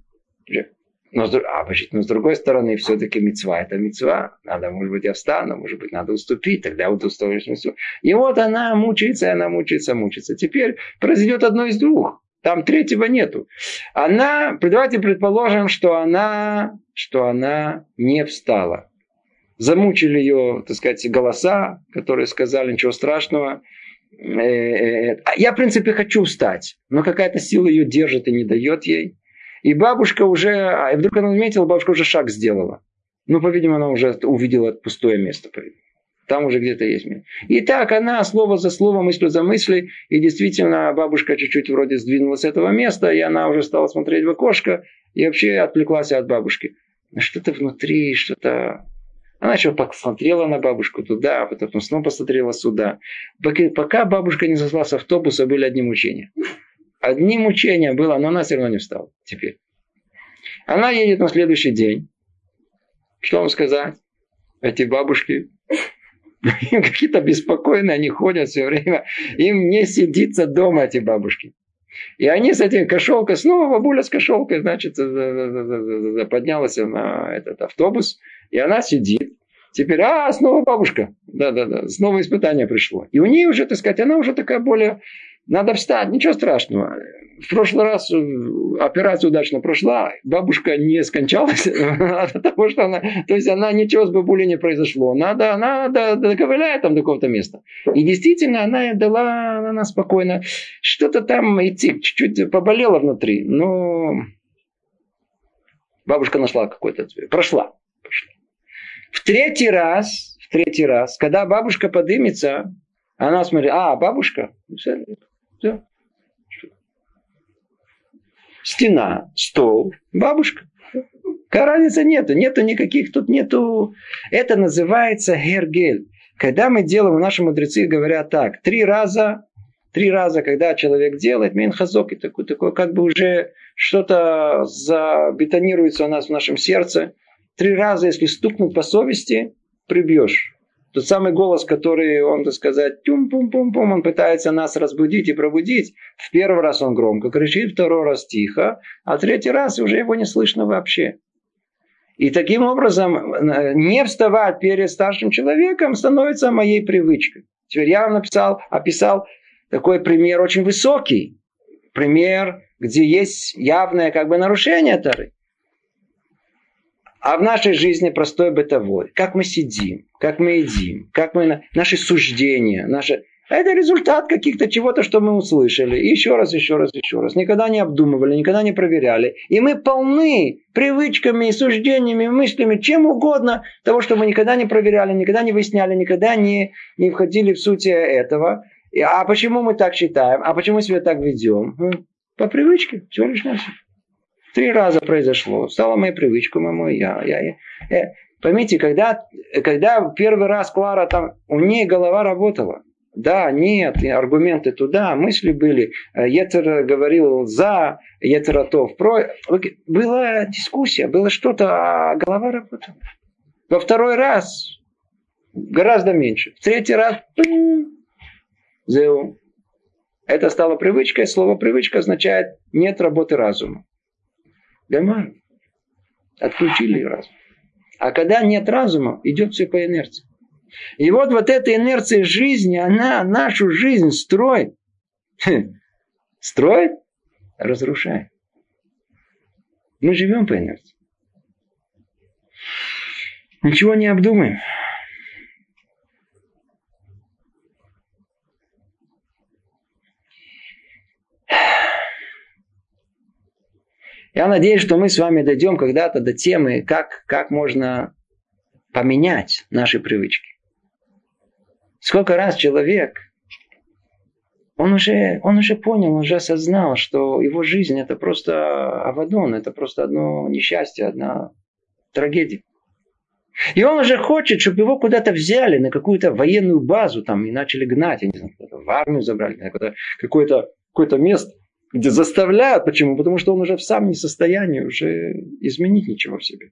Но, а, но с другой стороны, все-таки мецва это мецва. Надо, может быть, я встану, может быть, надо уступить, тогда вот уступишь мецву. И вот она мучается, она мучается, мучается. Теперь произойдет одно из двух. Там третьего нету. Она, давайте предположим, что она, что она не встала. Замучили ее, так сказать, голоса, которые сказали, ничего страшного. Э, э, э, я, в принципе, хочу встать, но какая-то сила ее держит и не дает ей. И бабушка уже, а вдруг она заметила, бабушка уже шаг сделала. Ну, по-видимому, она уже увидела пустое место. Там уже где-то есть место. И так она слово за словом, мысль за мыслью. И действительно, бабушка чуть-чуть вроде сдвинулась с этого места, и она уже стала смотреть в окошко, и вообще отвлеклась от бабушки. Что-то внутри, что-то... Она еще посмотрела на бабушку туда, а потом снова посмотрела сюда. Пока бабушка не зашла с автобуса, были одни мучения. Одни мучения было, но она все равно не встала теперь. Она едет на следующий день. Что вам сказать? Эти бабушки какие-то беспокойные, они ходят все время. Им не сидится дома, эти бабушки. И они с этим кошелкой, снова бабуля с кошелкой, значит, поднялась на этот автобус, и она сидит. Теперь, а, снова бабушка. Да-да-да, снова испытание пришло. И у нее уже, так сказать, она уже такая более надо встать, ничего страшного. В прошлый раз э, операция удачно прошла, бабушка не скончалась от того, что она... То есть она ничего с бабулей не произошло. Надо, она доковыляет там до какого-то места. И действительно, она дала, она спокойно. Что-то там идти, чуть-чуть поболела внутри. Но бабушка нашла какой-то. Прошла. Прошла. В третий раз, в третий раз, когда бабушка подымется, она смотрит, а, бабушка, все. Стена, стол, бабушка. Какая разница нету, нету никаких, тут нету. Это называется гергель. Когда мы делаем, наши мудрецы говорят так, три раза, три раза, когда человек делает, мейнхазок и такой, такой, как бы уже что-то забетонируется у нас в нашем сердце. Три раза, если стукнуть по совести, прибьешь. Тот самый голос, который он, так сказать, тюм-пум-пум-пум, он пытается нас разбудить и пробудить. В первый раз он громко кричит, второй раз тихо, а третий раз уже его не слышно вообще. И таким образом э, не вставать перед старшим человеком становится моей привычкой. Теперь я вам написал, описал такой пример очень высокий. Пример, где есть явное как бы нарушение Тары. А в нашей жизни простой бытовой. Как мы сидим, как мы едим, как мы... Наши суждения, наши... А это результат каких-то чего-то, что мы услышали. И еще раз, еще раз, еще раз. Никогда не обдумывали, никогда не проверяли. И мы полны привычками, суждениями, мыслями, чем угодно, того, что мы никогда не проверяли, никогда не выясняли, никогда не, не входили в суть этого. А почему мы так считаем? А почему себя так ведем? По привычке, всего лишь навсего. Три раза произошло. Стала моей привычкой, моему я. я, я. Э, поймите, когда, когда первый раз Клара там, у нее голова работала. Да, нет, аргументы туда, мысли были. Э, Етер говорил за, Етератов про. Была дискуссия, было что-то, а голова работала. Во второй раз гораздо меньше. В третий раз зеу. Это стало привычкой. Слово привычка означает нет работы разума. Гамар. Отключили разум. А когда нет разума, идет все по инерции. И вот вот эта инерция жизни, она нашу жизнь строит. Строит, разрушает. Мы живем по инерции. Ничего не обдумаем. Я надеюсь, что мы с вами дойдем когда-то до темы, как, как можно поменять наши привычки. Сколько раз человек, он уже, он уже понял, он уже осознал, что его жизнь это просто авадон, это просто одно несчастье, одна трагедия. И он уже хочет, чтобы его куда-то взяли на какую-то военную базу там и начали гнать, я не знаю, в армию забрали, какое-то, какое-то, какое-то место где заставляют. Почему? Потому что он уже в самом не состоянии уже изменить ничего в себе.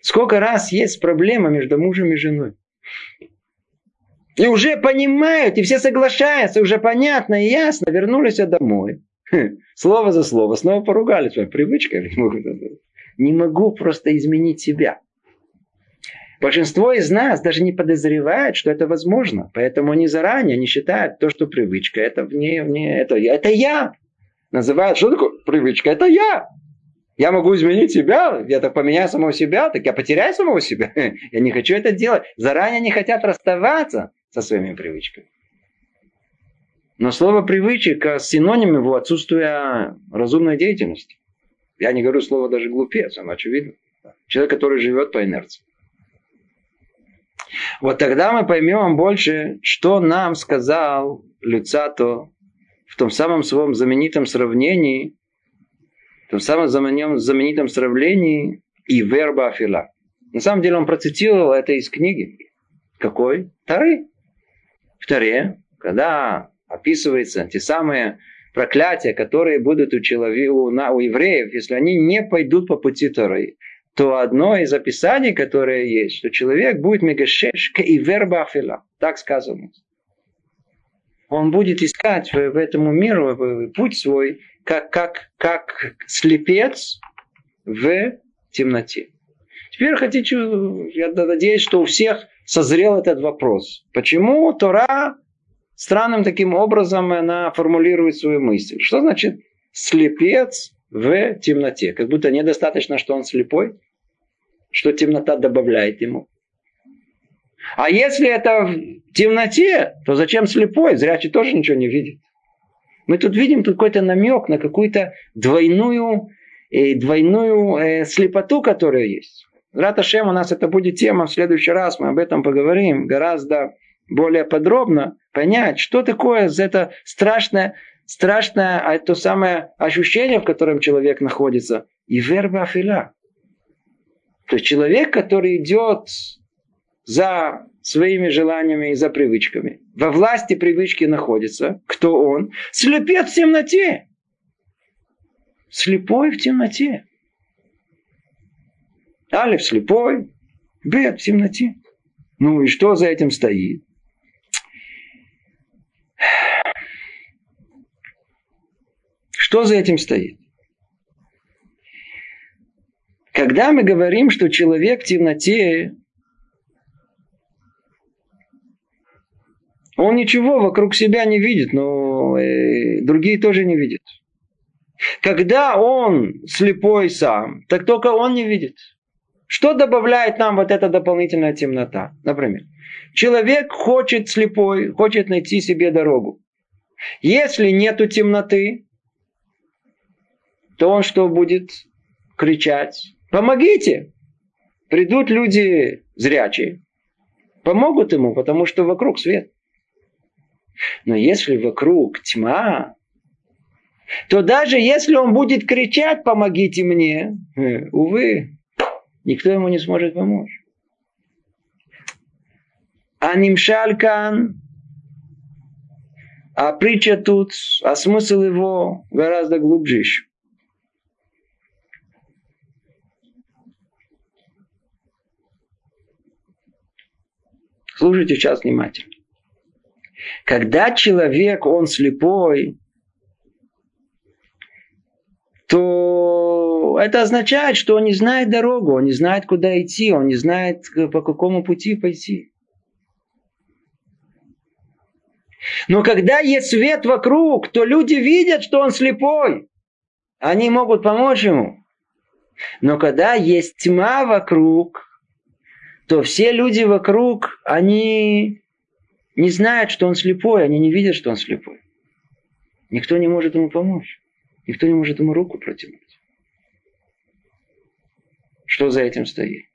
Сколько раз есть проблема между мужем и женой. И уже понимают, и все соглашаются, уже понятно и ясно, вернулись домой. Слово за слово. Снова поругались. Привычка. Не могу просто изменить себя. Большинство из нас даже не подозревает, что это возможно. Поэтому они заранее не считают то, что привычка. Это вне, вне, это, это я. Называют, что такое привычка? Это я. Я могу изменить себя, я так поменяю самого себя, так я потеряю самого себя. Я не хочу это делать. Заранее не хотят расставаться со своими привычками. Но слово привычка синоним его отсутствия разумной деятельности. Я не говорю слово даже глупец, оно очевидно. Человек, который живет по инерции. Вот тогда мы поймем больше, что нам сказал Люцато в том самом своем знаменитом сравнении, в том самом знаменитом сравнении и верба афила. На самом деле он процитировал это из книги. Какой? Тары. В Таре, когда описываются те самые проклятия, которые будут у, человека, у, у евреев, если они не пойдут по пути Тары то одно из описаний, которое есть, что человек будет мегашеш и верба афила. Так сказано. Он будет искать в, этому миру путь свой, как, как, как слепец в темноте. Теперь хотите, я надеюсь, что у всех созрел этот вопрос. Почему Тора странным таким образом она формулирует свою мысль? Что значит слепец в темноте. Как будто недостаточно, что он слепой, что темнота добавляет ему. А если это в темноте, то зачем слепой? Зрячий тоже ничего не видит. Мы тут видим тут какой-то намек на какую-то двойную, э, двойную э, слепоту, которая есть. Раташем у нас это будет тема, в следующий раз мы об этом поговорим гораздо более подробно, понять, что такое это страшное страшное а то самое ощущение, в котором человек находится. И верба афиля. То есть человек, который идет за своими желаниями и за привычками. Во власти привычки находится. Кто он? Слепец в темноте. Слепой в темноте. Алиф слепой, Бет в темноте. Ну и что за этим стоит? Что за этим стоит? Когда мы говорим, что человек в темноте, он ничего вокруг себя не видит, но э, другие тоже не видят. Когда он слепой сам, так только он не видит. Что добавляет нам вот эта дополнительная темнота? Например, человек хочет слепой, хочет найти себе дорогу. Если нету темноты, то он что будет кричать? Помогите! Придут люди зрячие, помогут ему, потому что вокруг свет. Но если вокруг тьма, то даже если он будет кричать «помогите мне», э, увы, никто ему не сможет помочь. А нимшалькан, а притча тут, а смысл его гораздо глубже еще. Слушайте сейчас внимательно. Когда человек, он слепой, то это означает, что он не знает дорогу, он не знает, куда идти, он не знает, по какому пути пойти. Но когда есть свет вокруг, то люди видят, что он слепой. Они могут помочь ему. Но когда есть тьма вокруг, то все люди вокруг, они не знают, что он слепой, они не видят, что он слепой. Никто не может ему помочь. Никто не может ему руку протянуть. Что за этим стоит?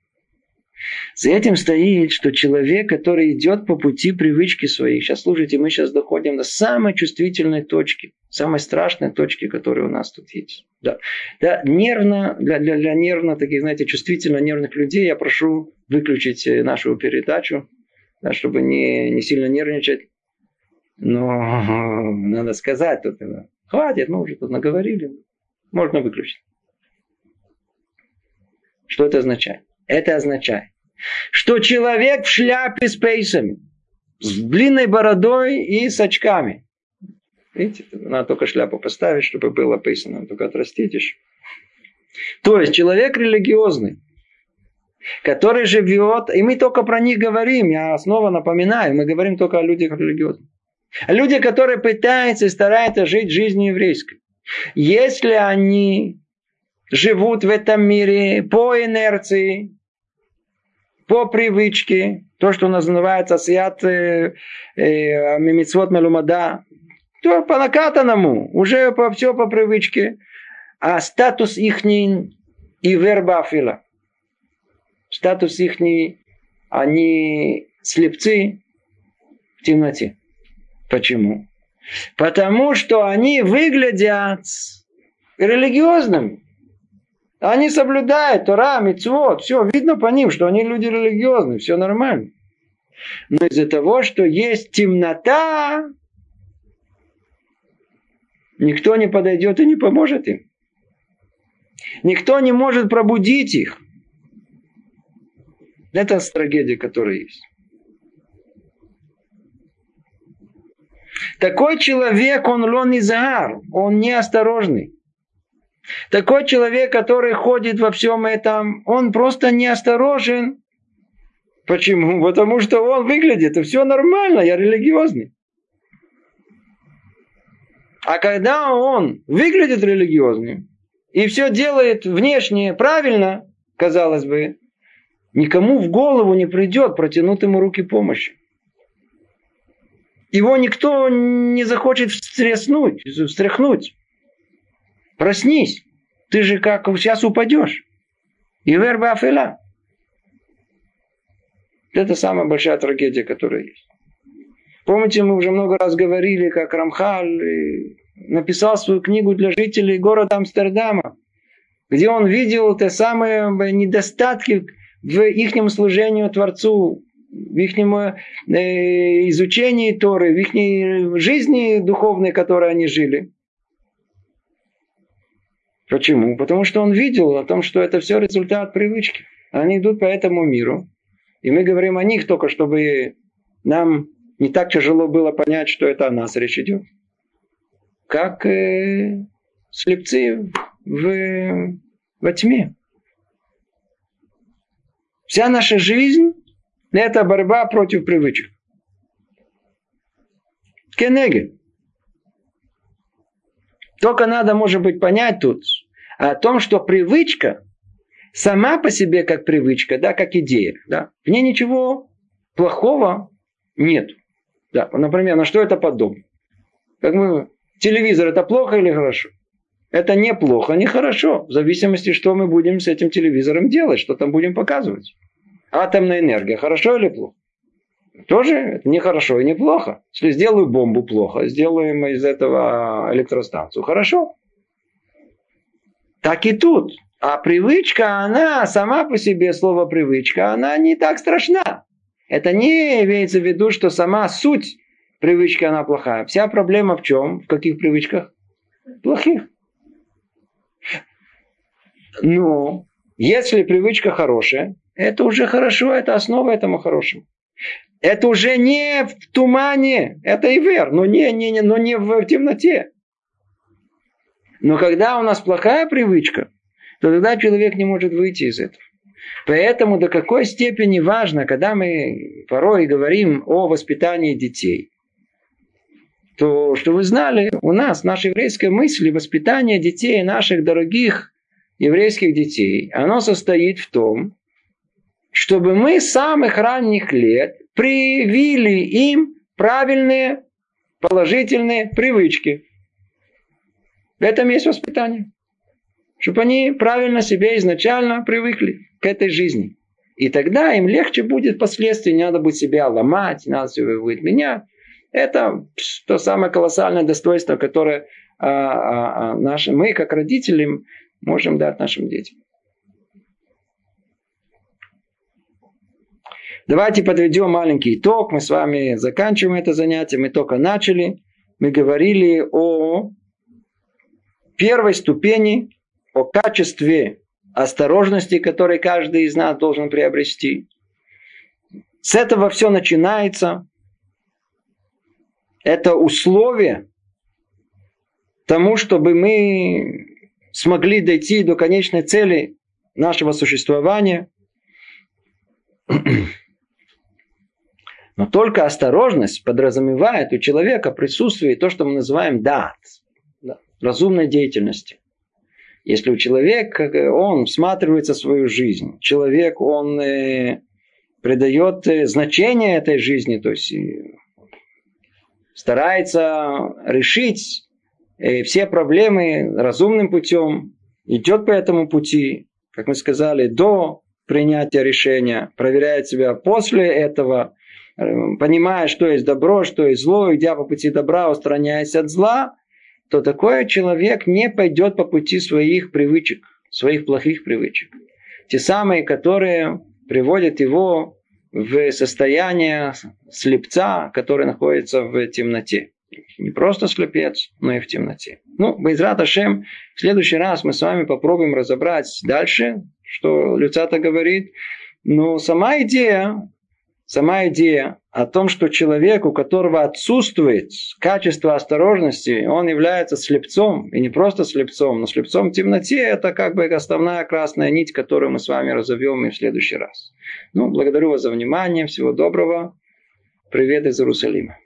За этим стоит, что человек, который идет по пути привычки своей, сейчас слушайте, мы сейчас доходим до самой чувствительной точки, самой страшной точки, которая у нас тут есть. Да, да нервно, для, для, для нервно, таких, знаете, чувствительно нервных людей я прошу выключить э, нашу передачу, да, чтобы не, не сильно нервничать. Но надо сказать, тут, хватит, мы уже тут наговорили, можно выключить. Что это означает? Это означает, что человек в шляпе с пейсами, с длинной бородой и с очками. Видите, надо только шляпу поставить, чтобы было описано, только отрастить еще. То есть человек религиозный, который живет, и мы только про них говорим, я снова напоминаю, мы говорим только о людях религиозных. Люди, которые пытаются и стараются жить жизнью еврейской. Если они живут в этом мире по инерции, по привычке, то, что называется сиат э, э, мимицвот мелумада, то по накатанному, уже по, все по привычке. А статус ихний и верба афила. Статус ихний, они слепцы в темноте. Почему? Потому что они выглядят религиозными. Они соблюдают Тора, Мицвод, все, видно по ним, что они люди религиозные, все нормально. Но из-за того, что есть темнота, никто не подойдет и не поможет им. Никто не может пробудить их. Это трагедия, которая есть. Такой человек, он лон изар, он неосторожный. Такой человек, который ходит во всем этом, он просто неосторожен. Почему? Потому что он выглядит, и все нормально, я религиозный. А когда он выглядит религиозным и все делает внешне правильно, казалось бы, никому в голову не придет протянуть ему руки помощи. Его никто не захочет встряснуть, встряхнуть. Проснись. Ты же как сейчас упадешь. И верба афила. Это самая большая трагедия, которая есть. Помните, мы уже много раз говорили, как Рамхаль написал свою книгу для жителей города Амстердама, где он видел те самые недостатки в их служению Творцу, в их э, изучении Торы, в их жизни духовной, которой они жили. Почему? Потому что он видел о том, что это все результат привычки. Они идут по этому миру. И мы говорим о них только, чтобы нам не так тяжело было понять, что это о нас речь идет. Как э, слепцы в, во тьме. Вся наша жизнь – это борьба против привычек. Кенеге. Только надо, может быть, понять тут о том, что привычка сама по себе как привычка, да, как идея, да, в ней ничего плохого нет. Да, например, на что это подобно? Как мы, телевизор это плохо или хорошо? Это не плохо, не хорошо. В зависимости, что мы будем с этим телевизором делать, что там будем показывать. Атомная энергия, хорошо или плохо? Тоже не хорошо и не плохо. Если сделаю бомбу плохо, сделаем из этого электростанцию. Хорошо. Так и тут. А привычка, она сама по себе, слово привычка, она не так страшна. Это не имеется в виду, что сама суть привычки, она плохая. Вся проблема в чем? В каких привычках? Плохих. Но если привычка хорошая, это уже хорошо, это основа этому хорошему. Это уже не в тумане, это и вер, но не, не, не, но не в темноте. Но когда у нас плохая привычка, то тогда человек не может выйти из этого. Поэтому до какой степени важно, когда мы порой говорим о воспитании детей, то, что вы знали, у нас, наша еврейская мысль, воспитание детей, наших дорогих еврейских детей, оно состоит в том, чтобы мы с самых ранних лет привили им правильные положительные привычки. В этом есть воспитание. Чтобы они правильно себе изначально привыкли к этой жизни. И тогда им легче будет впоследствии, не надо будет себя ломать, не надо себя будет менять. Это то самое колоссальное достоинство, которое а, а, а, наши, мы, как родители, можем дать нашим детям. Давайте подведем маленький итог. Мы с вами заканчиваем это занятие. Мы только начали. Мы говорили о первой ступени, о качестве осторожности, который каждый из нас должен приобрести. С этого все начинается. Это условие тому, чтобы мы смогли дойти до конечной цели нашего существования. Но только осторожность подразумевает у человека присутствие то, что мы называем дат, разумной деятельности. Если у человека, он всматривается в свою жизнь, человек, он э, придает э, значение этой жизни, то есть э, старается решить все проблемы разумным путем, идет по этому пути, как мы сказали, до принятия решения, проверяет себя после этого, понимая, что есть добро, что есть зло, идя по пути добра, устраняясь от зла, то такой человек не пойдет по пути своих привычек, своих плохих привычек. Те самые, которые приводят его в состояние слепца, который находится в темноте. Не просто слепец, но и в темноте. Ну, Байзрат Ашем, в следующий раз мы с вами попробуем разобрать дальше, что Люцата говорит. Но сама идея сама идея о том, что человек, у которого отсутствует качество осторожности, он является слепцом, и не просто слепцом, но слепцом в темноте, это как бы основная красная нить, которую мы с вами разовьем и в следующий раз. Ну, благодарю вас за внимание, всего доброго, привет из Иерусалима.